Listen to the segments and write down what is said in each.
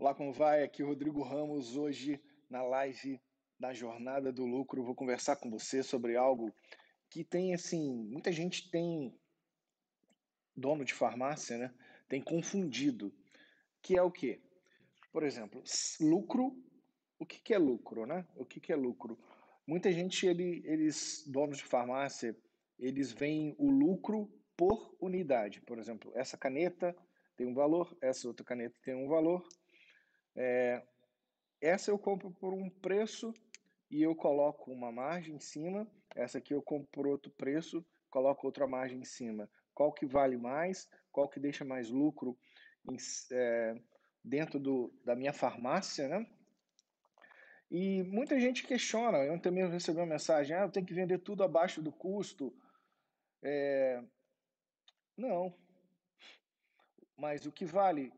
Olá, como vai? Aqui é Rodrigo Ramos. Hoje, na live da Jornada do Lucro, vou conversar com você sobre algo que tem, assim, muita gente tem, dono de farmácia, né? Tem confundido, que é o quê? Por exemplo, lucro. O que, que é lucro, né? O que, que é lucro? Muita gente, ele, eles, donos de farmácia, eles veem o lucro por unidade. Por exemplo, essa caneta tem um valor, essa outra caneta tem um valor, é, essa eu compro por um preço e eu coloco uma margem em cima. Essa aqui eu compro por outro preço, coloco outra margem em cima. Qual que vale mais? Qual que deixa mais lucro em, é, dentro do, da minha farmácia, né? E muita gente questiona. Eu também recebi uma mensagem: ah, eu tenho que vender tudo abaixo do custo. É... Não. Mas o que vale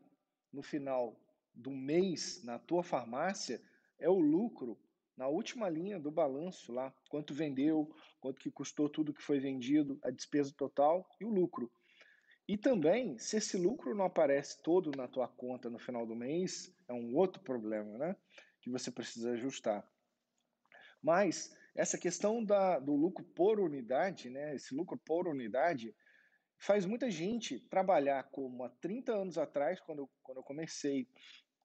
no final do mês na tua farmácia é o lucro na última linha do balanço lá, quanto vendeu, quanto que custou tudo que foi vendido, a despesa total e o lucro. E também, se esse lucro não aparece todo na tua conta no final do mês, é um outro problema, né? Que você precisa ajustar. Mas essa questão da, do lucro por unidade, né? Esse lucro por unidade faz muita gente trabalhar como há 30 anos atrás, quando eu, quando eu comecei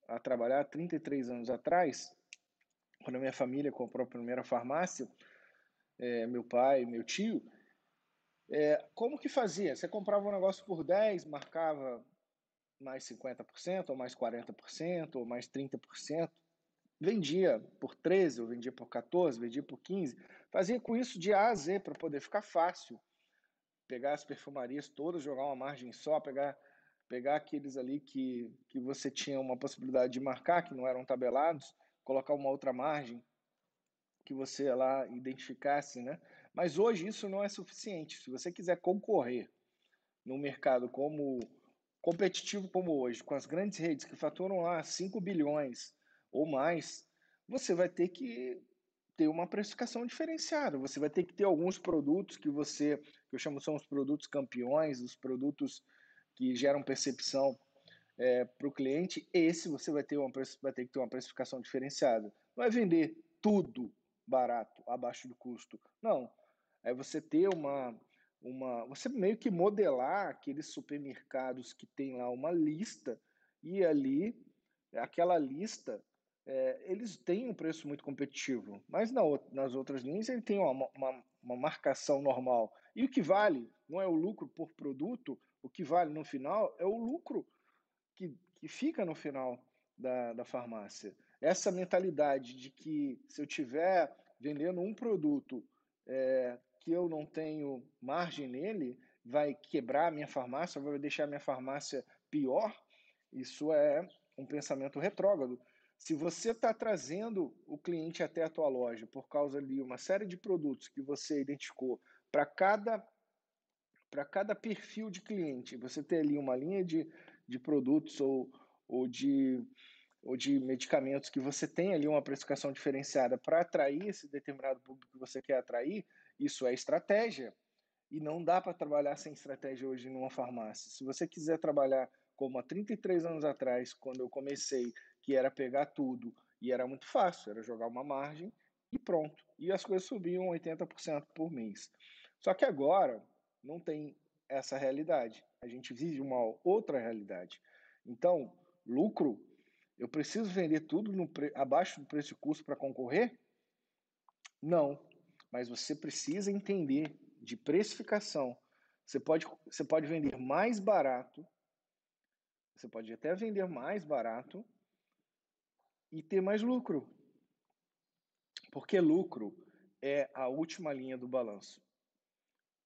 a trabalhar, 33 anos atrás, quando a minha família comprou a primeira farmácia, é, meu pai, meu tio, é, como que fazia? Você comprava um negócio por 10, marcava mais 50%, ou mais 40%, ou mais 30%, vendia por 13, ou vendia por 14, vendia por 15, fazia com isso de A a Z para poder ficar fácil pegar as perfumarias todas, jogar uma margem só, pegar, pegar aqueles ali que, que você tinha uma possibilidade de marcar, que não eram tabelados, colocar uma outra margem que você lá identificasse, né? Mas hoje isso não é suficiente. Se você quiser concorrer no mercado como competitivo como hoje, com as grandes redes que faturam lá 5 bilhões ou mais, você vai ter que ter uma precificação diferenciada. Você vai ter que ter alguns produtos que você, que eu chamo são os produtos campeões, os produtos que geram percepção é, para o cliente. Esse você vai ter, uma, vai ter que ter uma precificação diferenciada. Não é vender tudo barato, abaixo do custo. Não. É você ter uma, uma. Você meio que modelar aqueles supermercados que tem lá uma lista e ali, aquela lista é, eles têm um preço muito competitivo, mas na, nas outras linhas ele tem uma, uma, uma, marcação normal. E o que vale não é o lucro por produto, o que vale no final é o lucro que, que fica no final da, da farmácia. Essa mentalidade de que se eu tiver vendendo um produto é, que eu não tenho margem nele, vai quebrar a minha farmácia, vai deixar a minha farmácia pior, isso é um pensamento retrógrado. Se você está trazendo o cliente até a tua loja por causa de uma série de produtos que você identificou para cada para cada perfil de cliente, você ter ali uma linha de, de produtos ou, ou, de, ou de medicamentos que você tem ali uma precificação diferenciada para atrair esse determinado público que você quer atrair, isso é estratégia. E não dá para trabalhar sem estratégia hoje numa farmácia. Se você quiser trabalhar como há 33 anos atrás, quando eu comecei, que era pegar tudo e era muito fácil, era jogar uma margem e pronto. E as coisas subiam 80% por mês. Só que agora não tem essa realidade. A gente vive uma outra realidade. Então, lucro, eu preciso vender tudo no abaixo do preço de custo para concorrer? Não. Mas você precisa entender de precificação. Você pode, você pode vender mais barato você pode até vender mais barato e ter mais lucro. Porque lucro é a última linha do balanço.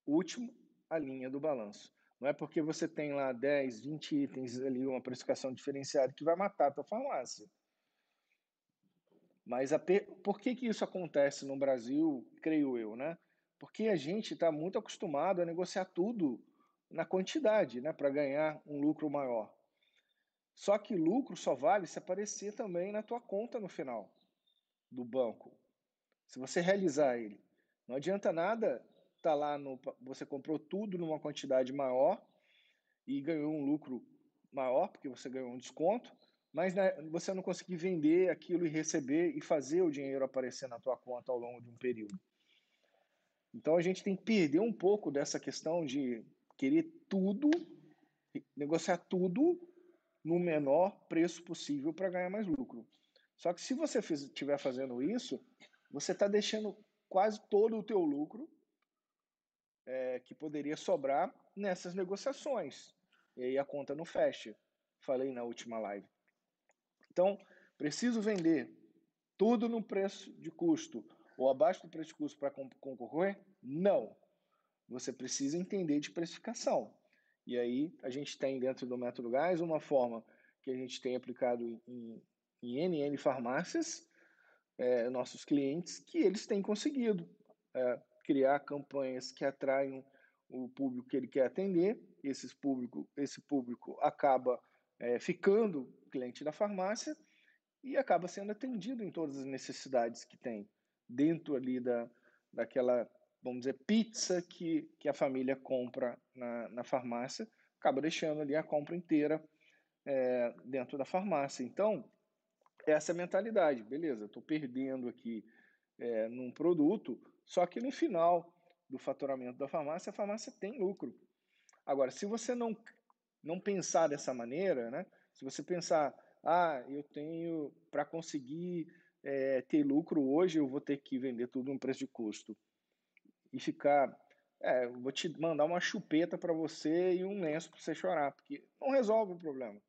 Último, a linha do balanço. Não é porque você tem lá 10, 20 itens ali, uma precificação diferenciada, que vai matar a tua farmácia. Mas a, por que, que isso acontece no Brasil, creio eu, né? Porque a gente está muito acostumado a negociar tudo na quantidade, né? Para ganhar um lucro maior. Só que lucro só vale se aparecer também na tua conta no final do banco. Se você realizar ele. Não adianta nada tá lá no você comprou tudo numa quantidade maior e ganhou um lucro maior porque você ganhou um desconto, mas né, você não conseguir vender aquilo e receber e fazer o dinheiro aparecer na tua conta ao longo de um período. Então a gente tem que perder um pouco dessa questão de querer tudo, negociar tudo no menor preço possível para ganhar mais lucro. Só que se você estiver fazendo isso, você está deixando quase todo o teu lucro é, que poderia sobrar nessas negociações. E aí a conta não fecha. Falei na última live. Então, preciso vender tudo no preço de custo ou abaixo do preço de custo para concorrer? Não. Você precisa entender de precificação. E aí a gente tem dentro do método gás uma forma que a gente tem aplicado em, em NN farmácias, é, nossos clientes, que eles têm conseguido é, criar campanhas que atraem o público que ele quer atender. Esses público, esse público acaba é, ficando cliente da farmácia e acaba sendo atendido em todas as necessidades que tem dentro ali da, daquela, vamos dizer, pizza que, que a família compra na, na farmácia, acaba deixando ali a compra inteira é, dentro da farmácia. Então, essa é a mentalidade, beleza, estou perdendo aqui é, num produto, só que no final do faturamento da farmácia, a farmácia tem lucro. Agora, se você não, não pensar dessa maneira, né, se você pensar, ah, eu tenho, para conseguir é, ter lucro hoje, eu vou ter que vender tudo no preço de custo. E ficar. É, vou te mandar uma chupeta para você e um lenço para você chorar, porque não resolve o problema.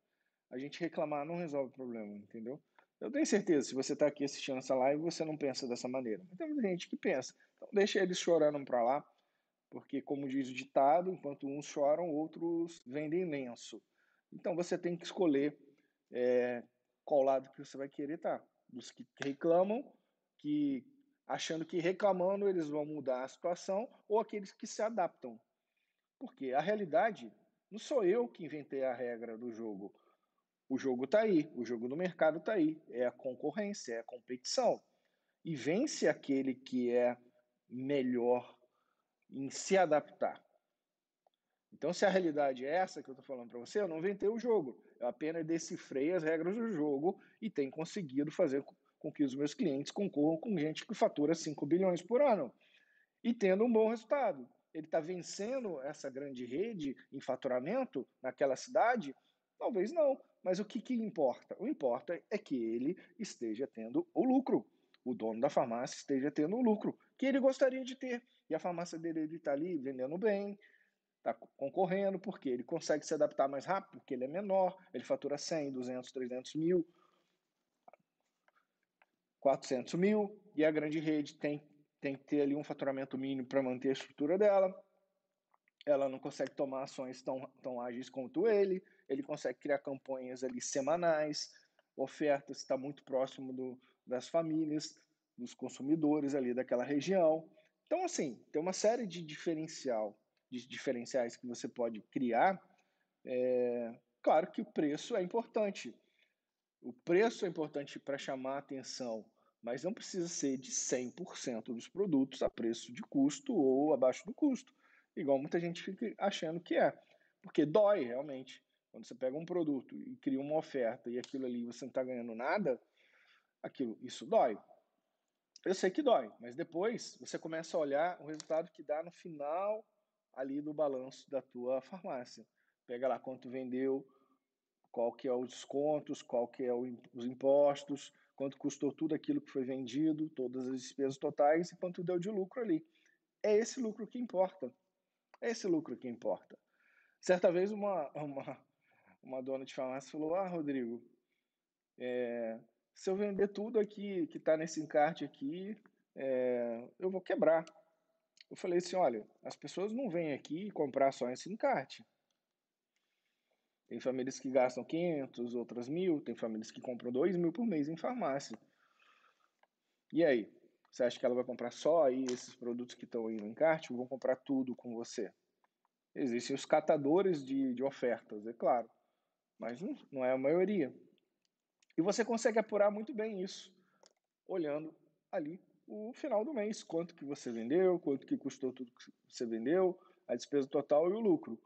A gente reclamar não resolve o problema, entendeu? Eu tenho certeza, se você está aqui assistindo essa live, você não pensa dessa maneira. Mas tem gente que pensa. Então deixa eles chorando para lá, porque como diz o ditado, enquanto uns choram, outros vendem lenço. Então você tem que escolher é, qual lado que você vai querer estar. Tá dos que reclamam, que achando que reclamando eles vão mudar a situação, ou aqueles que se adaptam. Porque a realidade não sou eu que inventei a regra do jogo. O jogo está aí, o jogo do mercado está aí. É a concorrência, é a competição. E vence aquele que é melhor em se adaptar. Então, se a realidade é essa que eu estou falando para você, eu não inventei o jogo. Eu apenas decifrei as regras do jogo e tenho conseguido fazer com que os meus clientes concorram com gente que fatura 5 bilhões por ano e tendo um bom resultado. Ele está vencendo essa grande rede em faturamento naquela cidade? Talvez não, mas o que, que importa? O importa é que ele esteja tendo o lucro, o dono da farmácia esteja tendo o lucro que ele gostaria de ter. E a farmácia dele está ali vendendo bem, está concorrendo, porque ele consegue se adaptar mais rápido, porque ele é menor, ele fatura 100, 200, 300 mil, 400 mil, e a grande rede tem, tem que ter ali um faturamento mínimo para manter a estrutura dela. Ela não consegue tomar ações tão, tão ágeis quanto ele, ele consegue criar campanhas ali semanais, ofertas, está muito próximo do, das famílias, dos consumidores ali daquela região. Então, assim, tem uma série de diferencial de diferenciais que você pode criar, é, claro que o preço é importante. O preço é importante para chamar a atenção, mas não precisa ser de 100% dos produtos a preço de custo ou abaixo do custo, igual muita gente fica achando que é. Porque dói realmente. Quando você pega um produto e cria uma oferta e aquilo ali você não está ganhando nada, aquilo, isso dói. Eu sei que dói, mas depois você começa a olhar o resultado que dá no final ali do balanço da tua farmácia. Pega lá quanto vendeu, qual que é os descontos, qual que é os impostos, quanto custou tudo aquilo que foi vendido, todas as despesas totais e quanto deu de lucro ali. É esse lucro que importa. É esse lucro que importa. Certa vez uma, uma, uma dona de farmácia falou, ah, Rodrigo, é, se eu vender tudo aqui que está nesse encarte aqui, é, eu vou quebrar. Eu falei assim, olha, as pessoas não vêm aqui comprar só esse encarte. Tem famílias que gastam 500, outras mil, tem famílias que compram 2 mil por mês em farmácia. E aí? Você acha que ela vai comprar só aí esses produtos que estão aí no encarte ou vão comprar tudo com você? Existem os catadores de, de ofertas, é claro, mas não, não é a maioria. E você consegue apurar muito bem isso, olhando ali o final do mês, quanto que você vendeu, quanto que custou tudo que você vendeu, a despesa total e o lucro.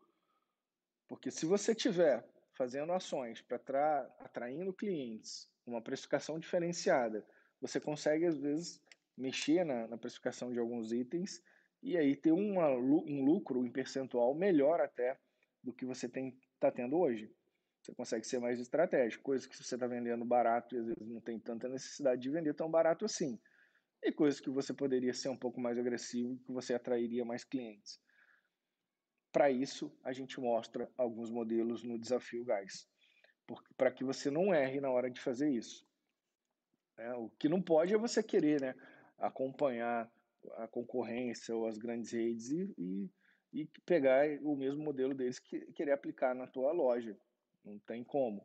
Porque se você tiver fazendo ações para atraindo clientes, uma precificação diferenciada, você consegue às vezes mexer na, na precificação de alguns itens e aí ter uma, um lucro em percentual melhor até do que você está tendo hoje. Você consegue ser mais estratégico, coisas que você está vendendo barato e às vezes não tem tanta necessidade de vender tão barato assim. E coisas que você poderia ser um pouco mais agressivo, que você atrairia mais clientes. Para isso, a gente mostra alguns modelos no Desafio Gás, para que você não erre na hora de fazer isso. É, o que não pode é você querer né, acompanhar a concorrência ou as grandes redes e, e, e pegar o mesmo modelo deles que querer aplicar na tua loja. Não tem como.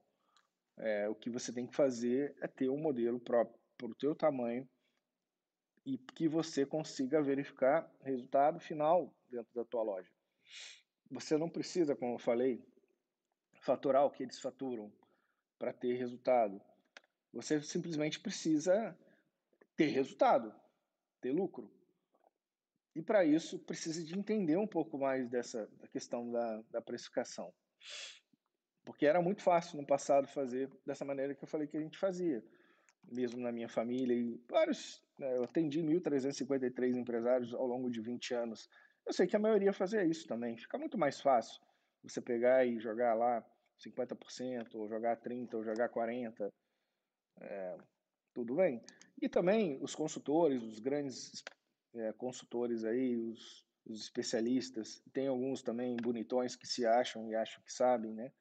É, o que você tem que fazer é ter um modelo próprio para o teu tamanho e que você consiga verificar resultado final dentro da tua loja. Você não precisa, como eu falei, faturar o que eles faturam para ter resultado. Você simplesmente precisa ter resultado, ter lucro. E para isso precisa de entender um pouco mais dessa da questão da, da precificação. Porque era muito fácil no passado fazer dessa maneira que eu falei que a gente fazia. Mesmo na minha família e vários. Né, eu atendi 1.353 empresários ao longo de 20 anos. Eu sei que a maioria fazia isso também. Fica muito mais fácil você pegar e jogar lá 50%, ou jogar 30%, ou jogar 40%. É, tudo bem. E também os consultores, os grandes é, consultores aí, os, os especialistas, tem alguns também bonitões que se acham e acham que sabem, né?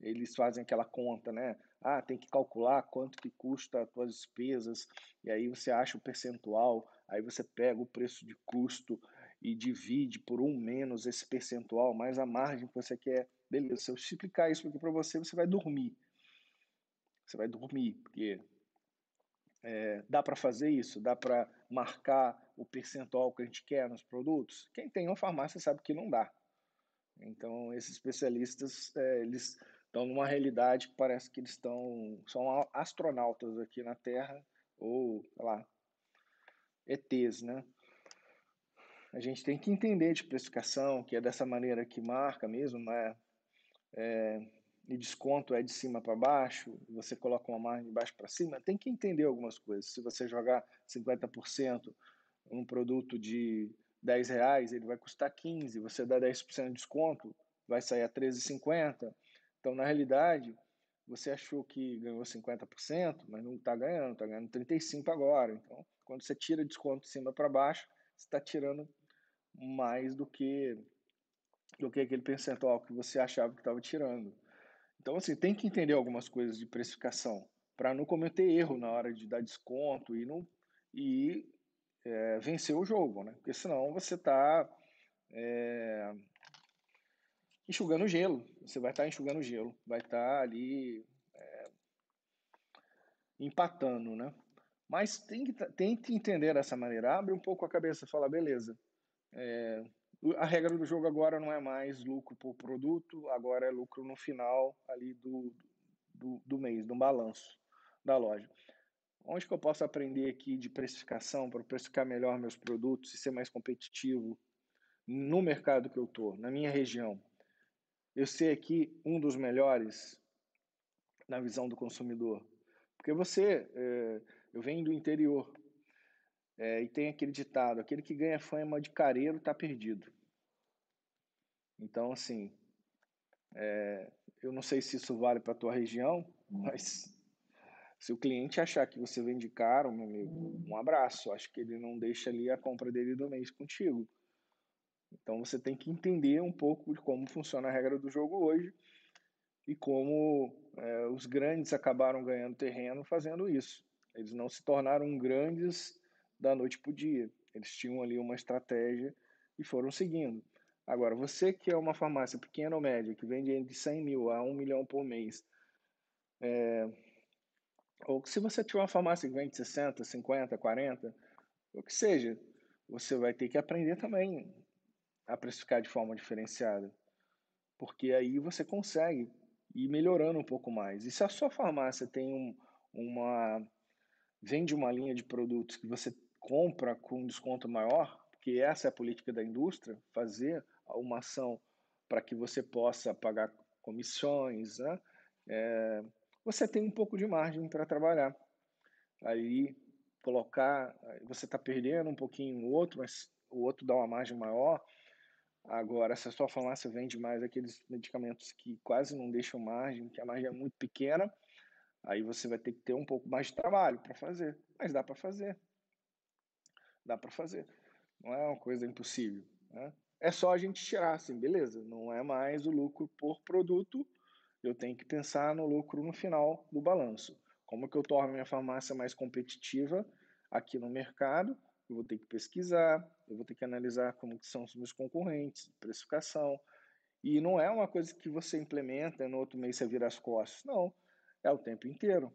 eles fazem aquela conta, né? Ah, tem que calcular quanto que custa as tuas despesas, e aí você acha o percentual, aí você pega o preço de custo e divide por um menos esse percentual, mais a margem que você quer. Beleza, se eu explicar isso aqui para você, você vai dormir. Você vai dormir, porque é, dá para fazer isso, dá para marcar o percentual que a gente quer nos produtos. Quem tem uma farmácia sabe que não dá. Então, esses especialistas, é, eles estão numa realidade que parece que eles estão são astronautas aqui na Terra ou sei lá ETs, né? A gente tem que entender de precificação, que é dessa maneira que marca mesmo, né? É, e desconto é de cima para baixo, você coloca uma margem de baixo para cima, tem que entender algumas coisas. Se você jogar 50% um produto de 10 reais, ele vai custar 15, você dá 10% de desconto, vai sair a 13,50. Então, na realidade, você achou que ganhou 50%, mas não está ganhando, está ganhando 35% agora. Então, quando você tira desconto de cima para baixo, está tirando mais do que do que aquele percentual que você achava que estava tirando. Então, assim, tem que entender algumas coisas de precificação para não cometer erro na hora de dar desconto e não e é, vencer o jogo, né? Porque senão você está é, enxugando gelo. Você vai estar tá enxugando gelo, vai estar tá ali é, empatando, né? Mas tem que, tem que entender dessa maneira. Abre um pouco a cabeça e fala, beleza, é, a regra do jogo agora não é mais lucro por produto, agora é lucro no final ali do, do, do mês, do balanço da loja. Onde que eu posso aprender aqui de precificação para precificar melhor meus produtos e ser mais competitivo no mercado que eu estou, na minha região? eu ser aqui um dos melhores na visão do consumidor. Porque você, é, eu venho do interior é, e tem aquele ditado: aquele que ganha fama de careiro está perdido. Então, assim, é, eu não sei se isso vale para a tua região, mas se o cliente achar que você vende caro, meu amigo, um abraço. Acho que ele não deixa ali a compra dele do mês contigo. Então você tem que entender um pouco de como funciona a regra do jogo hoje e como é, os grandes acabaram ganhando terreno fazendo isso. Eles não se tornaram grandes da noite para o dia. Eles tinham ali uma estratégia e foram seguindo. Agora, você que é uma farmácia pequena ou média, que vende entre 100 mil a 1 milhão por mês, é, ou se você tiver uma farmácia que vende 60, 50, 40, o que seja, você vai ter que aprender também a precificar de forma diferenciada. Porque aí você consegue ir melhorando um pouco mais. E se a sua farmácia tem um, uma. Vende uma linha de produtos que você compra com um desconto maior, porque essa é a política da indústria, fazer uma ação para que você possa pagar comissões, né? é, você tem um pouco de margem para trabalhar. Aí colocar, você está perdendo um pouquinho no outro, mas o outro dá uma margem maior. Agora, se a sua farmácia vende mais aqueles medicamentos que quase não deixam margem, que a margem é muito pequena, aí você vai ter que ter um pouco mais de trabalho para fazer. Mas dá para fazer. Dá para fazer. Não é uma coisa impossível. Né? É só a gente tirar, assim, beleza. Não é mais o lucro por produto, eu tenho que pensar no lucro no final do balanço. Como que eu torno minha farmácia mais competitiva aqui no mercado? Eu vou ter que pesquisar, eu vou ter que analisar como que são os meus concorrentes, precificação. E não é uma coisa que você implementa e no outro mês você vira as costas. Não, é o tempo inteiro.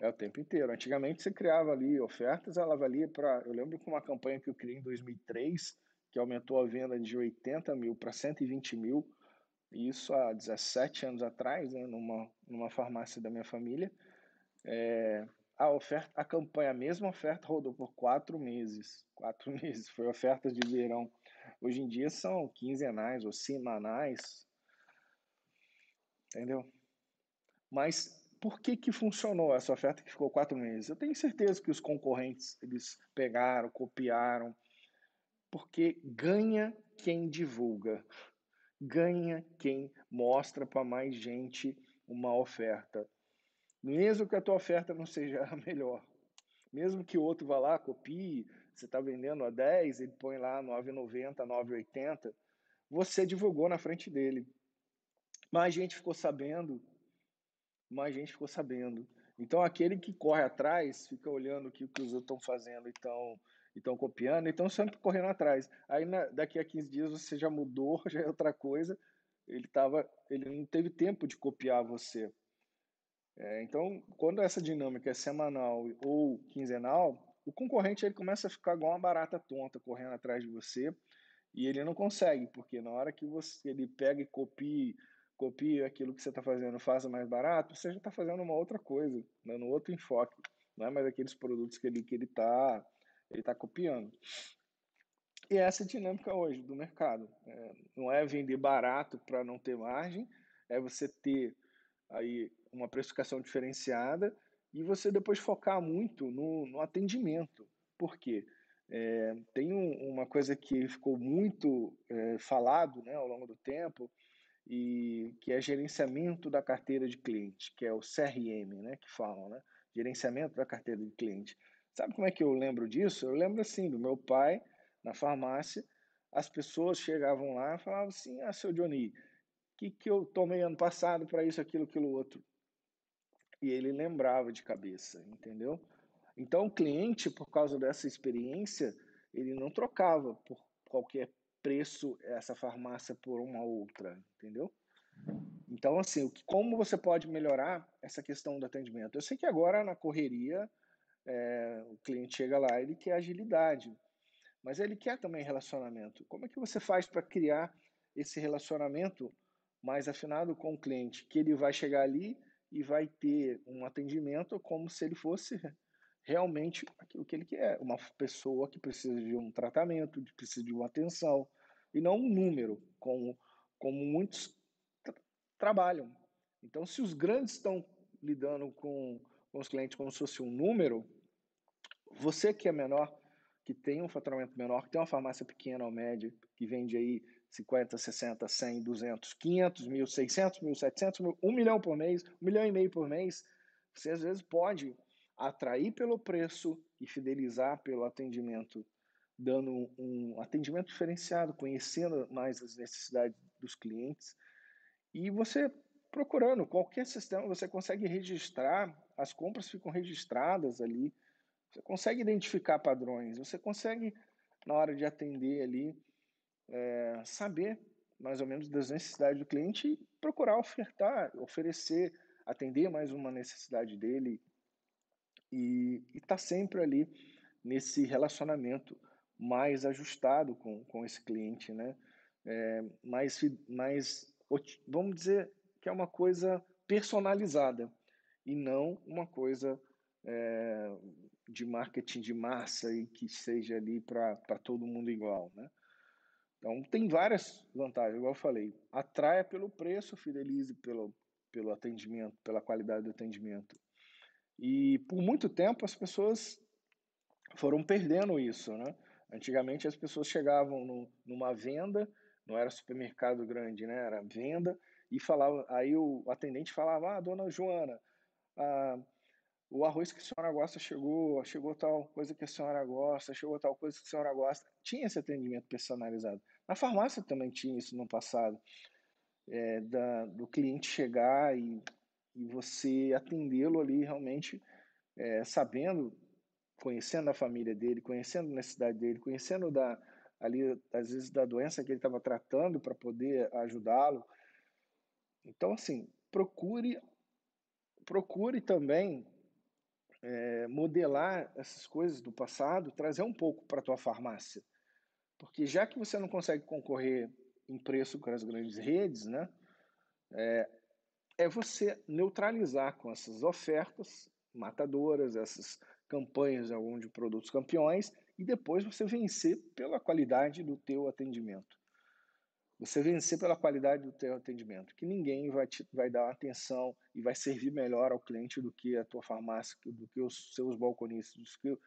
É o tempo inteiro. Antigamente você criava ali ofertas, ela valia para. Eu lembro que uma campanha que eu criei em 2003, que aumentou a venda de 80 mil para 120 mil, isso há 17 anos atrás, né, numa, numa farmácia da minha família. É, a oferta, a campanha, a mesma oferta rodou por quatro meses. Quatro meses, foi oferta de verão. Hoje em dia são quinzenais ou semanais. Entendeu? Mas por que, que funcionou essa oferta que ficou quatro meses? Eu tenho certeza que os concorrentes eles pegaram, copiaram, porque ganha quem divulga, ganha quem mostra para mais gente uma oferta. Mesmo que a tua oferta não seja a melhor. Mesmo que o outro vá lá, copie, você está vendendo a 10, ele põe lá 9,90, 9,80, você divulgou na frente dele. Mais gente ficou sabendo, mais gente ficou sabendo. Então aquele que corre atrás, fica olhando o que, que os outros estão fazendo e estão estão copiando, então sempre correndo atrás. Aí na, daqui a 15 dias você já mudou, já é outra coisa. Ele tava, ele não teve tempo de copiar você. É, então, quando essa dinâmica é semanal ou quinzenal, o concorrente ele começa a ficar igual uma barata tonta correndo atrás de você e ele não consegue, porque na hora que você ele pega e copia, copia aquilo que você está fazendo, faça mais barato, você já está fazendo uma outra coisa, dando outro enfoque, não é mais aqueles produtos que ele que ele está ele tá copiando. E essa é a dinâmica hoje do mercado. É, não é vender barato para não ter margem, é você ter aí uma precificação diferenciada e você depois focar muito no, no atendimento. Por quê? É, tem um, uma coisa que ficou muito é, falado né, ao longo do tempo, e que é gerenciamento da carteira de cliente, que é o CRM, né, que falam, né? Gerenciamento da carteira de cliente. Sabe como é que eu lembro disso? Eu lembro assim, do meu pai, na farmácia, as pessoas chegavam lá e falavam assim, ah, seu Johnny, que, que eu tomei ano passado para isso, aquilo, aquilo outro. E ele lembrava de cabeça, entendeu? Então o cliente, por causa dessa experiência, ele não trocava por qualquer preço essa farmácia por uma outra, entendeu? Então, assim, como você pode melhorar essa questão do atendimento? Eu sei que agora na correria é, o cliente chega lá, ele quer agilidade, mas ele quer também relacionamento. Como é que você faz para criar esse relacionamento mais afinado com o cliente, que ele vai chegar ali e vai ter um atendimento como se ele fosse realmente aquilo que ele quer, uma pessoa que precisa de um tratamento, que precisa de uma atenção, e não um número, como, como muitos tra trabalham. Então, se os grandes estão lidando com, com os clientes como se fosse um número, você que é menor, que tem um faturamento menor, que tem uma farmácia pequena ou média, que vende aí 50, 60, 100, 200, 500 mil, 600 mil, 700 mil, 1 milhão por mês, 1 milhão e meio por mês, você às vezes pode atrair pelo preço e fidelizar pelo atendimento, dando um atendimento diferenciado, conhecendo mais as necessidades dos clientes. E você procurando qualquer sistema, você consegue registrar, as compras ficam registradas ali, você consegue identificar padrões, você consegue, na hora de atender ali, é, saber mais ou menos das necessidades do cliente e procurar ofertar, oferecer, atender mais uma necessidade dele e estar tá sempre ali nesse relacionamento mais ajustado com, com esse cliente, né? É, mais, mais, vamos dizer que é uma coisa personalizada e não uma coisa é, de marketing de massa e que seja ali para todo mundo igual, né? Então, tem várias vantagens, igual eu falei. Atraia pelo preço, fidelize pelo, pelo atendimento, pela qualidade do atendimento. E por muito tempo as pessoas foram perdendo isso, né? Antigamente as pessoas chegavam no, numa venda, não era supermercado grande, né? Era venda e falava, aí o atendente falava: "Ah, dona Joana, ah, o arroz que a senhora gosta chegou, chegou tal coisa que a senhora gosta, chegou tal coisa que a senhora gosta". Tinha esse atendimento personalizado. Na farmácia também tinha isso no passado, é, da, do cliente chegar e, e você atendê-lo ali realmente é, sabendo conhecendo a família dele, conhecendo a necessidade dele, conhecendo da ali às vezes da doença que ele estava tratando para poder ajudá-lo. Então assim, procure procure também é, modelar essas coisas do passado, trazer um pouco para a tua farmácia, porque já que você não consegue concorrer em preço com as grandes redes, né? É, é você neutralizar com essas ofertas matadoras, essas campanhas de produtos campeões e depois você vencer pela qualidade do teu atendimento. Você vencer pela qualidade do teu atendimento, que ninguém vai te vai dar atenção e vai servir melhor ao cliente do que a tua farmácia, do que os seus balconistas, do que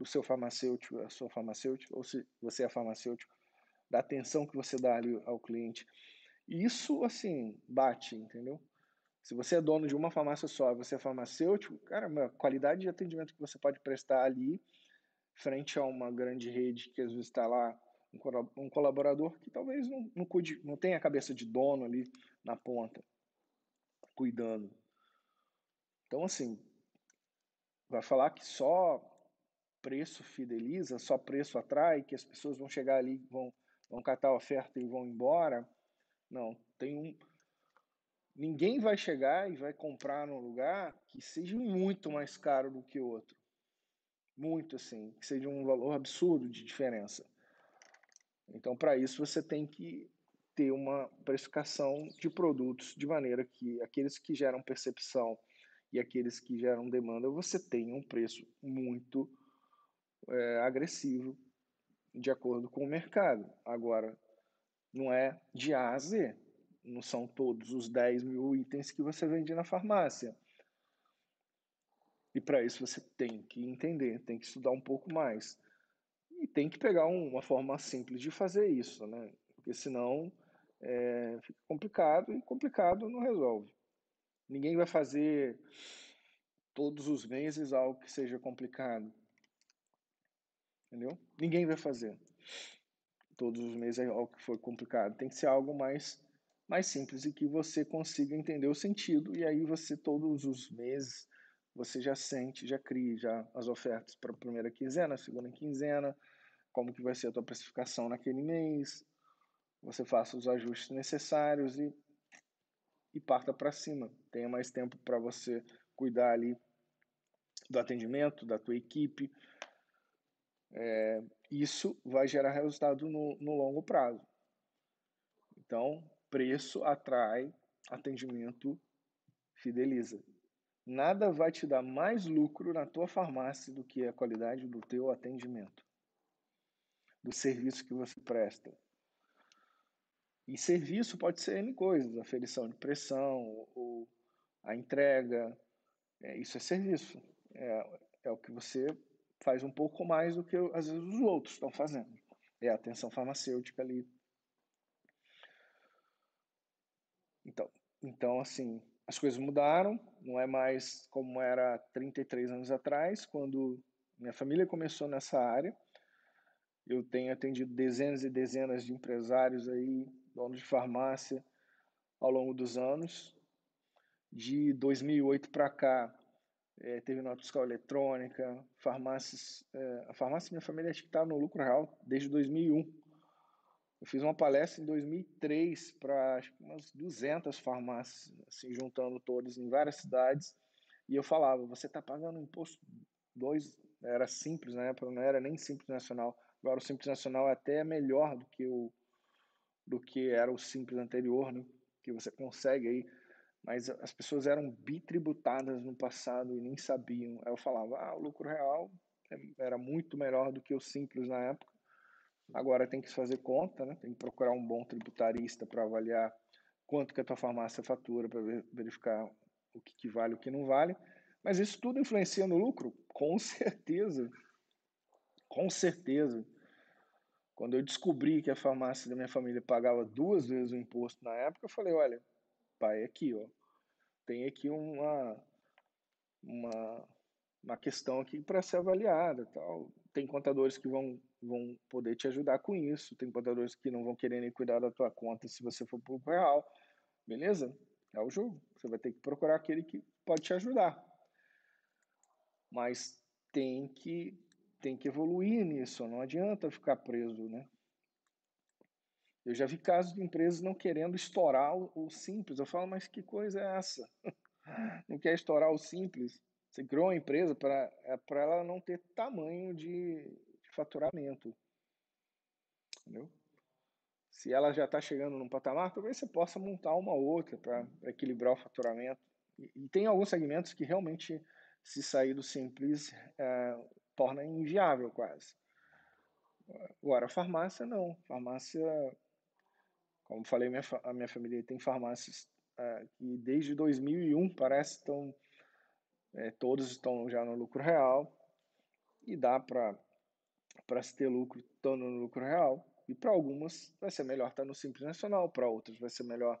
o seu farmacêutico, a sua farmacêutica, ou se você é farmacêutico, da atenção que você dá ali ao cliente. Isso, assim, bate, entendeu? Se você é dono de uma farmácia só, você é farmacêutico, cara, a qualidade de atendimento que você pode prestar ali, frente a uma grande rede que às vezes está lá, um colaborador que talvez não, não, cuide, não tenha a cabeça de dono ali na ponta, cuidando. Então, assim, vai falar que só preço fideliza, só preço atrai, que as pessoas vão chegar ali, vão, vão catar a oferta e vão embora. Não, tem um, Ninguém vai chegar e vai comprar num lugar que seja muito mais caro do que outro. Muito assim, que seja um valor absurdo de diferença. Então, para isso, você tem que ter uma precificação de produtos de maneira que aqueles que geram percepção e aqueles que geram demanda, você tenha um preço muito é, agressivo de acordo com o mercado. Agora, não é de A a Z não são todos os 10 mil itens que você vende na farmácia. E para isso você tem que entender, tem que estudar um pouco mais. E tem que pegar uma forma simples de fazer isso, né? Porque senão é, fica complicado e complicado não resolve. Ninguém vai fazer todos os meses algo que seja complicado. Entendeu? Ninguém vai fazer todos os meses algo que for complicado. Tem que ser algo mais mais simples e que você consiga entender o sentido e aí você todos os meses você já sente, já cria já as ofertas para a primeira quinzena, segunda quinzena, como que vai ser a tua precificação naquele mês, você faça os ajustes necessários e, e parta para cima. Tenha mais tempo para você cuidar ali do atendimento, da tua equipe. É, isso vai gerar resultado no, no longo prazo. Então, Preço atrai, atendimento fideliza. Nada vai te dar mais lucro na tua farmácia do que a qualidade do teu atendimento, do serviço que você presta. E serviço pode ser N coisas, aferição de pressão, ou a entrega, é, isso é serviço. É, é o que você faz um pouco mais do que às vezes os outros estão fazendo. É a atenção farmacêutica ali Então, então, assim, as coisas mudaram, não é mais como era 33 anos atrás, quando minha família começou nessa área. Eu tenho atendido dezenas e dezenas de empresários aí, donos de farmácia, ao longo dos anos. De 2008 para cá, é, teve nota fiscal eletrônica, farmácias. É, a farmácia minha família acho que está no lucro real desde 2001. Eu fiz uma palestra em 2003 para umas 200 farmácias, assim, juntando todas em várias cidades. E eu falava: você está pagando imposto dois, era simples na época, não era nem simples nacional. Agora o simples nacional é até melhor do que o do que era o simples anterior, né? Que você consegue aí. Mas as pessoas eram bitributadas no passado e nem sabiam. Aí eu falava: ah, o lucro real é, era muito melhor do que o simples na época Agora tem que fazer conta, né? tem que procurar um bom tributarista para avaliar quanto que a tua farmácia fatura para verificar o que, que vale e o que não vale. Mas isso tudo influencia no lucro? Com certeza. Com certeza. Quando eu descobri que a farmácia da minha família pagava duas vezes o imposto na época, eu falei, olha, pai, aqui, ó, tem aqui uma, uma, uma questão aqui para ser avaliada, tal. Tem contadores que vão, vão poder te ajudar com isso, tem contadores que não vão querer nem cuidar da tua conta se você for para o real, beleza? É o jogo. Você vai ter que procurar aquele que pode te ajudar. Mas tem que tem que evoluir nisso, não adianta ficar preso, né? Eu já vi casos de empresas não querendo estourar o, simples. Eu falo, mas que coisa é essa? não quer estourar o simples? Você criou uma empresa para é ela não ter tamanho de faturamento. Entendeu? Se ela já está chegando num patamar, talvez você possa montar uma outra para equilibrar o faturamento. E, e, tem alguns segmentos que realmente, se sair do simples, é, torna inviável quase. Agora, farmácia não. Farmácia, como falei, minha, a minha família tem farmácias é, que desde 2001 parece estão é, todos estão já no lucro real e dá para para se ter lucro estando no lucro real e para algumas vai ser melhor estar no simples nacional para outras vai ser melhor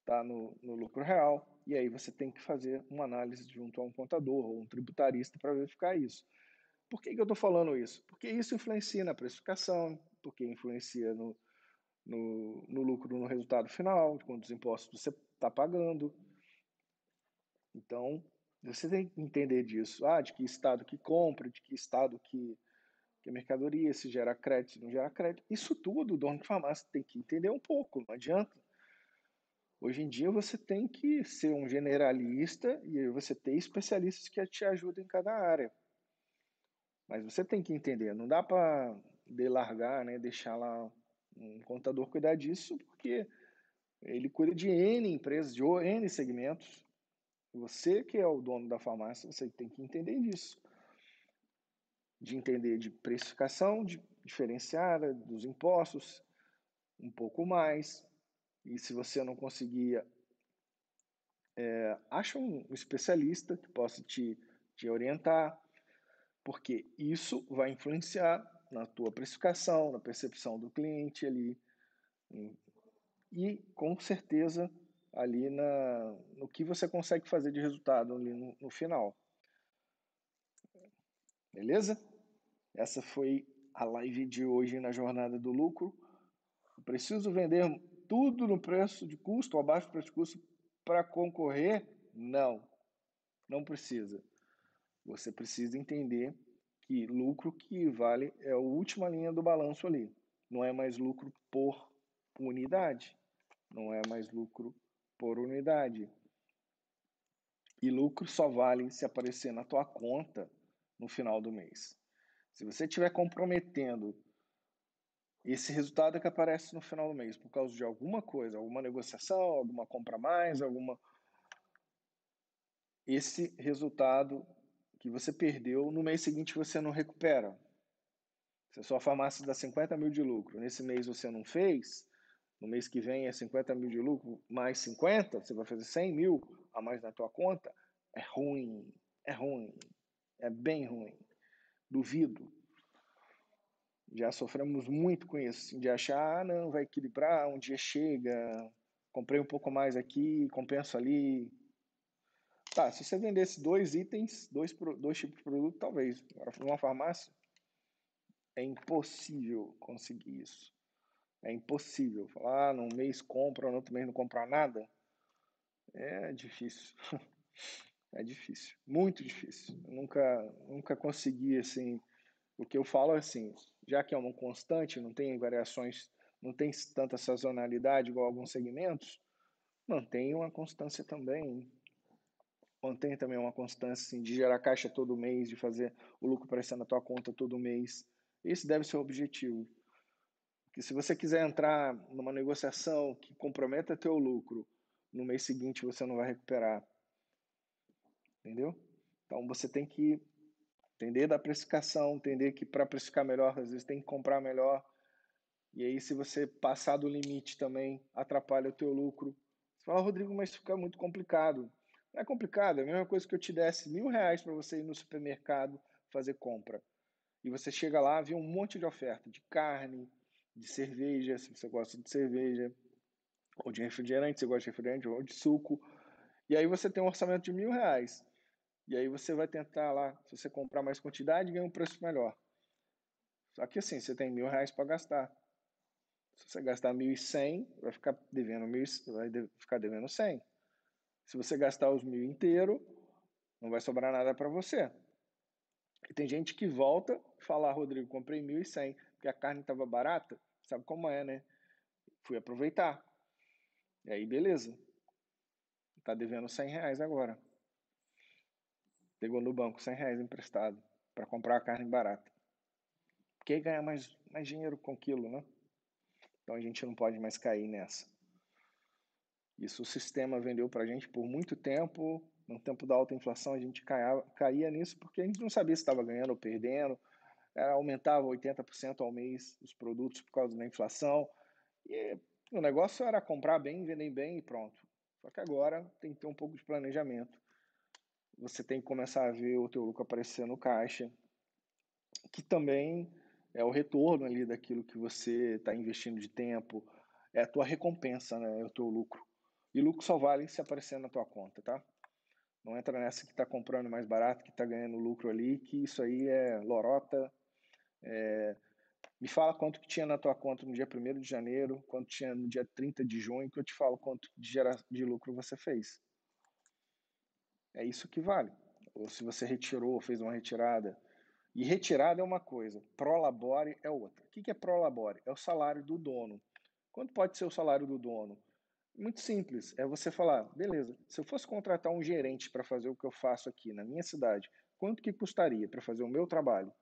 estar no, no lucro real e aí você tem que fazer uma análise junto a um contador ou um tributarista para verificar isso por que, que eu estou falando isso? Porque isso influencia na precificação, porque influencia no, no, no lucro no resultado final, de quantos impostos você está pagando. Então, você tem que entender disso. Ah, de que estado que compra, de que estado que, que mercadoria, se gera crédito, se não gera crédito. Isso tudo o dono de farmácia tem que entender um pouco, não adianta. Hoje em dia você tem que ser um generalista e você tem especialistas que te ajudam em cada área. Mas você tem que entender, não dá para delargar, né, deixar lá um contador cuidar disso, porque ele cuida de N empresas, de N segmentos. Você que é o dono da farmácia, você tem que entender disso. De entender de precificação de, diferenciada, dos impostos, um pouco mais. E se você não conseguir, é, acha um especialista que possa te, te orientar porque isso vai influenciar na tua precificação, na percepção do cliente ali e com certeza ali na, no que você consegue fazer de resultado ali no, no final. Beleza? Essa foi a live de hoje na jornada do lucro. preciso vender tudo no preço de custo, abaixo do preço de custo, para concorrer? Não, não precisa. Você precisa entender que lucro que vale é a última linha do balanço ali. Não é mais lucro por unidade. Não é mais lucro por unidade. E lucro só vale se aparecer na tua conta no final do mês. Se você estiver comprometendo esse resultado que aparece no final do mês por causa de alguma coisa, alguma negociação, alguma compra mais, alguma. Esse resultado que você perdeu, no mês seguinte você não recupera. Se a sua farmácia dá 50 mil de lucro, nesse mês você não fez, no mês que vem é 50 mil de lucro mais 50, você vai fazer 100 mil a mais na tua conta, é ruim, é ruim, é bem ruim. Duvido. Já sofremos muito com isso, assim, de achar, ah, não, vai equilibrar, um dia chega, comprei um pouco mais aqui, compenso ali, Tá, se você vendesse dois itens, dois, dois tipos de produto, talvez. Agora, numa farmácia, é impossível conseguir isso. É impossível. Falar, ah, num mês compra, no outro mês não comprar nada. É difícil. é difícil. Muito difícil. Eu nunca, nunca consegui, assim. O que eu falo é assim, já que é uma constante, não tem variações, não tem tanta sazonalidade igual alguns segmentos, mantenha uma constância também mantém também uma constância assim, de gerar caixa todo mês, de fazer o lucro aparecer na tua conta todo mês. Esse deve ser o objetivo. Porque se você quiser entrar numa negociação que comprometa teu lucro, no mês seguinte você não vai recuperar. Entendeu? Então você tem que entender da precificação, entender que para precificar melhor, às vezes tem que comprar melhor. E aí se você passar do limite também, atrapalha o teu lucro. Você fala, Rodrigo, mas fica muito complicado. Não é complicado, é a mesma coisa que eu te desse mil reais para você ir no supermercado fazer compra. E você chega lá, vê um monte de oferta de carne, de cerveja, se você gosta de cerveja, ou de refrigerante, se você gosta de refrigerante, ou de suco. E aí você tem um orçamento de mil reais. E aí você vai tentar lá, se você comprar mais quantidade, ganha um preço melhor. Só que assim, você tem mil reais para gastar. Se você gastar mil e cem, vai ficar devendo mil, vai ficar devendo cem. Se você gastar os mil inteiro, não vai sobrar nada para você. E tem gente que volta e fala, ah, Rodrigo, comprei mil e cem, porque a carne estava barata. Sabe como é, né? Fui aproveitar. E aí, beleza. Tá devendo cem reais agora. Pegou no banco 100 reais emprestado para comprar a carne barata. Porque aí ganha mais, mais dinheiro com quilo, né? Então a gente não pode mais cair nessa. Isso o sistema vendeu para a gente por muito tempo. No tempo da alta inflação a gente caia, caía nisso porque a gente não sabia se estava ganhando ou perdendo. Era, aumentava 80% ao mês os produtos por causa da inflação. E o negócio era comprar bem, vender bem e pronto. Só que agora tem que ter um pouco de planejamento você tem que começar a ver o teu lucro aparecer no caixa, que também é o retorno ali daquilo que você está investindo de tempo, é a tua recompensa, né? É o teu lucro. E lucro só vale se aparecer na tua conta, tá? Não entra nessa que está comprando mais barato, que está ganhando lucro ali, que isso aí é lorota. É... Me fala quanto que tinha na tua conta no dia 1 de janeiro, quanto tinha no dia 30 de junho, que eu te falo quanto de, gera... de lucro você fez. É isso que vale. Ou se você retirou, fez uma retirada. E retirada é uma coisa, prolabore é outra. O que é prolabore? É o salário do dono. Quanto pode ser o salário do dono? Muito simples, é você falar, beleza, se eu fosse contratar um gerente para fazer o que eu faço aqui na minha cidade, quanto que custaria para fazer o meu trabalho?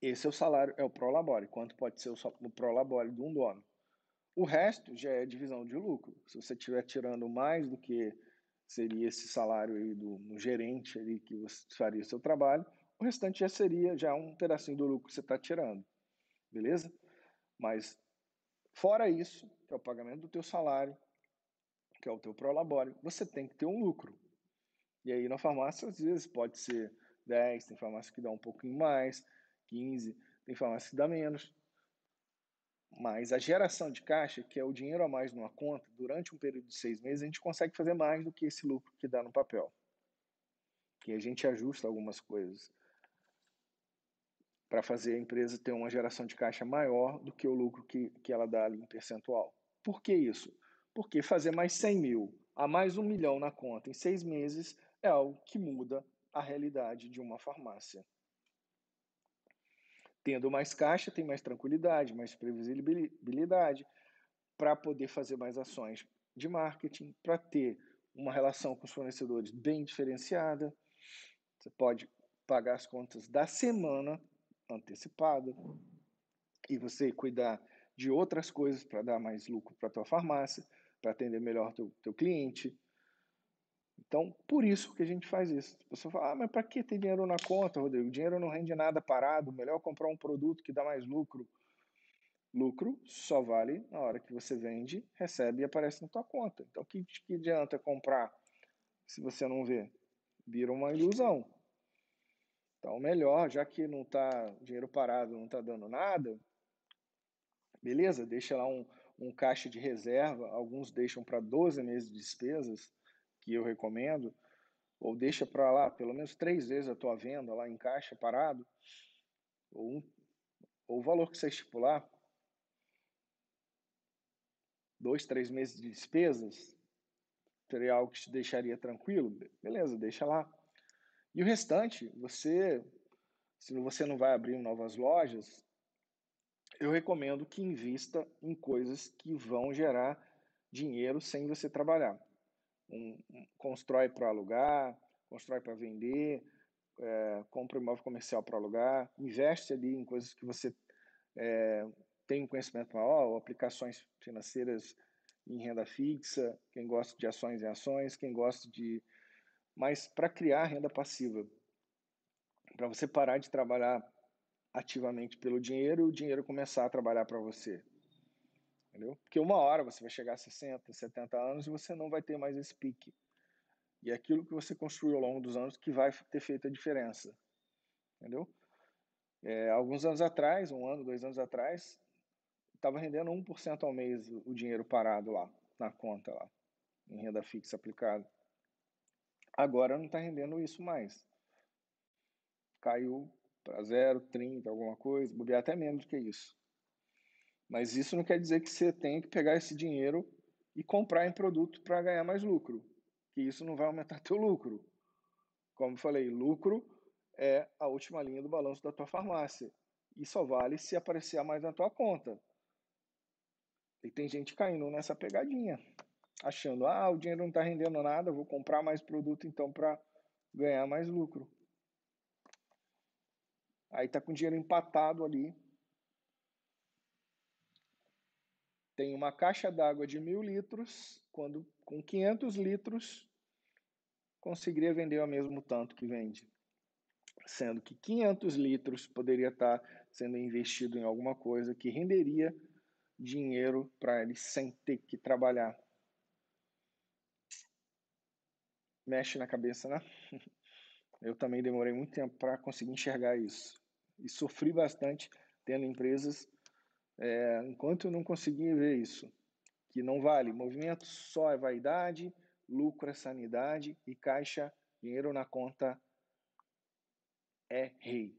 Esse é o salário, é o prolabore. Quanto pode ser o prolabore de um dono? O resto já é divisão de lucro. Se você estiver tirando mais do que seria esse salário aí do gerente ali que você faria seu trabalho, o restante já seria já um pedacinho do lucro que você está tirando, beleza? Mas fora isso, que é o pagamento do teu salário, que é o teu prolabore, você tem que ter um lucro. E aí na farmácia às vezes pode ser 10, tem farmácia que dá um pouquinho mais, 15, tem farmácia que dá menos. Mas a geração de caixa, que é o dinheiro a mais numa conta, durante um período de seis meses, a gente consegue fazer mais do que esse lucro que dá no papel. Que a gente ajusta algumas coisas para fazer a empresa ter uma geração de caixa maior do que o lucro que, que ela dá ali em percentual. Por que isso? Porque fazer mais 100 mil a mais um milhão na conta em seis meses é algo que muda a realidade de uma farmácia. Tendo mais caixa, tem mais tranquilidade, mais previsibilidade para poder fazer mais ações de marketing, para ter uma relação com os fornecedores bem diferenciada. Você pode pagar as contas da semana antecipada e você cuidar de outras coisas para dar mais lucro para a tua farmácia, para atender melhor teu teu cliente, então, por isso que a gente faz isso. A pessoa fala, ah, mas para que ter dinheiro na conta, Rodrigo? O dinheiro não rende nada parado, melhor comprar um produto que dá mais lucro. Lucro só vale na hora que você vende, recebe e aparece na tua conta. Então, que, que adianta comprar se você não vê? Vira uma ilusão. Então, melhor, já que não está dinheiro parado, não está dando nada, beleza, deixa lá um, um caixa de reserva, alguns deixam para 12 meses de despesas, que eu recomendo, ou deixa para lá pelo menos três vezes a tua venda lá em caixa parado, ou, um, ou o valor que você estipular, dois, três meses de despesas, seria algo que te deixaria tranquilo, beleza, deixa lá. E o restante, você, se você não vai abrir novas lojas, eu recomendo que invista em coisas que vão gerar dinheiro sem você trabalhar um, constrói para alugar, constrói para vender, é, compra um imóvel comercial para alugar, investe ali em coisas que você é, tem um conhecimento maior, aplicações financeiras em renda fixa, quem gosta de ações em ações, quem gosta de. Mas para criar renda passiva, para você parar de trabalhar ativamente pelo dinheiro e o dinheiro começar a trabalhar para você. Entendeu? Porque uma hora você vai chegar a 60, 70 anos e você não vai ter mais esse pique. E é aquilo que você construiu ao longo dos anos que vai ter feito a diferença. Entendeu? É, alguns anos atrás, um ano, dois anos atrás, estava rendendo 1% ao mês o dinheiro parado lá, na conta lá, em renda fixa aplicada. Agora não está rendendo isso mais. Caiu para 0,30, alguma coisa, bobear até menos do que isso. Mas isso não quer dizer que você tem que pegar esse dinheiro e comprar em produto para ganhar mais lucro, que isso não vai aumentar teu lucro. Como falei, lucro é a última linha do balanço da tua farmácia e só vale se aparecer mais na tua conta. E tem gente caindo nessa pegadinha, achando, ah, o dinheiro não está rendendo nada, vou comprar mais produto então para ganhar mais lucro. Aí tá com o dinheiro empatado ali. Tem uma caixa d'água de mil litros, quando com 500 litros conseguiria vender o mesmo tanto que vende. Sendo que 500 litros poderia estar sendo investido em alguma coisa que renderia dinheiro para ele sem ter que trabalhar. Mexe na cabeça, né? Eu também demorei muito tempo para conseguir enxergar isso. E sofri bastante tendo empresas é, enquanto eu não consegui ver isso. Que não vale. Movimento só é vaidade, lucro é sanidade e caixa, dinheiro na conta é rei.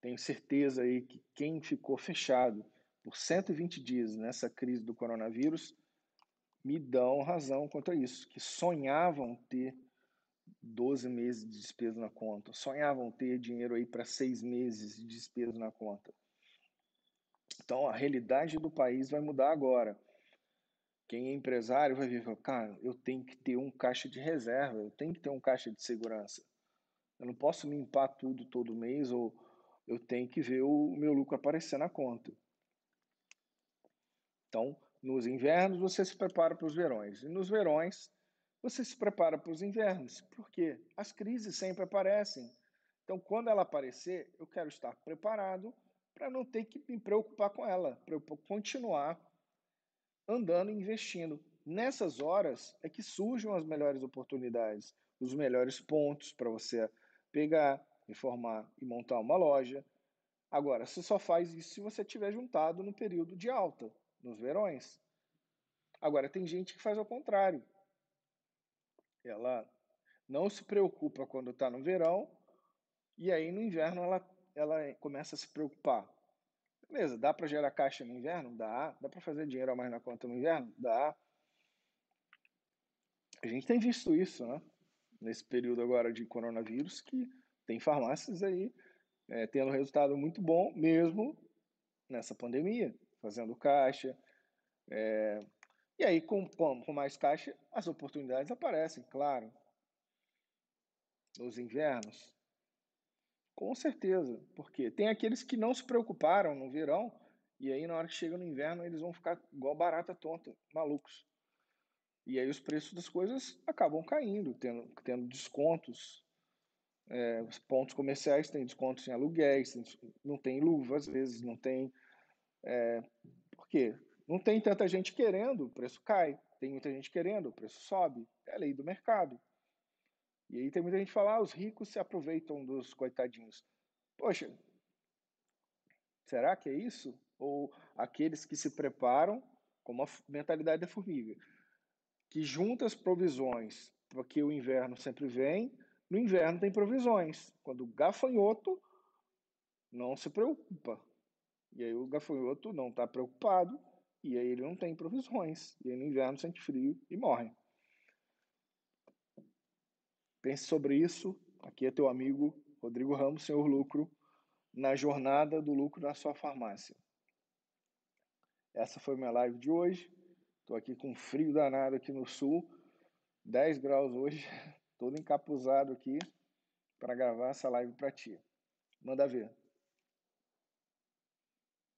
Tenho certeza aí que quem ficou fechado por 120 dias nessa crise do coronavírus me dão razão quanto a isso, que sonhavam ter 12 meses de despesa na conta, sonhavam ter dinheiro aí para seis meses de despesa na conta. Então a realidade do país vai mudar agora. Quem é empresário vai ver, cara, eu tenho que ter um caixa de reserva, eu tenho que ter um caixa de segurança. Eu não posso limpar tudo todo mês ou eu tenho que ver o meu lucro aparecer na conta. Então, nos invernos você se prepara para os verões e nos verões você se prepara para os invernos. Por quê? As crises sempre aparecem. Então, quando ela aparecer, eu quero estar preparado para não ter que me preocupar com ela, para eu continuar andando e investindo. Nessas horas é que surgem as melhores oportunidades, os melhores pontos para você pegar, reformar e montar uma loja. Agora, você só faz isso se você tiver juntado no período de alta, nos verões. Agora, tem gente que faz ao contrário. Ela não se preocupa quando está no verão e aí no inverno ela, ela começa a se preocupar. Beleza, dá para gerar caixa no inverno? Dá. Dá para fazer dinheiro a mais na conta no inverno? Dá. A gente tem visto isso, né? Nesse período agora de coronavírus, que tem farmácias aí é, tendo resultado muito bom, mesmo nessa pandemia, fazendo caixa. É, e aí, com, com, mais caixa, as oportunidades aparecem, claro. Nos invernos, com certeza, porque tem aqueles que não se preocuparam no verão e aí na hora que chega no inverno eles vão ficar igual barata tonta, malucos. E aí os preços das coisas acabam caindo, tendo, tendo descontos é, pontos comerciais têm descontos em aluguéis, não tem luva às vezes, não tem. É, por quê? Não tem tanta gente querendo, o preço cai. Tem muita gente querendo, o preço sobe. É a lei do mercado. E aí tem muita gente que fala, ah, os ricos se aproveitam dos coitadinhos. Poxa, será que é isso? Ou aqueles que se preparam com a mentalidade da formiga, que junta as provisões, porque o inverno sempre vem, no inverno tem provisões. Quando o gafanhoto não se preocupa. E aí o gafanhoto não está preocupado e aí ele não tem provisões. E aí no inverno sente frio e morre. Pense sobre isso. Aqui é teu amigo Rodrigo Ramos, Senhor Lucro, na jornada do lucro na sua farmácia. Essa foi minha live de hoje. Estou aqui com frio danado aqui no sul, 10 graus hoje todo encapuzado aqui para gravar essa live para ti. Manda ver.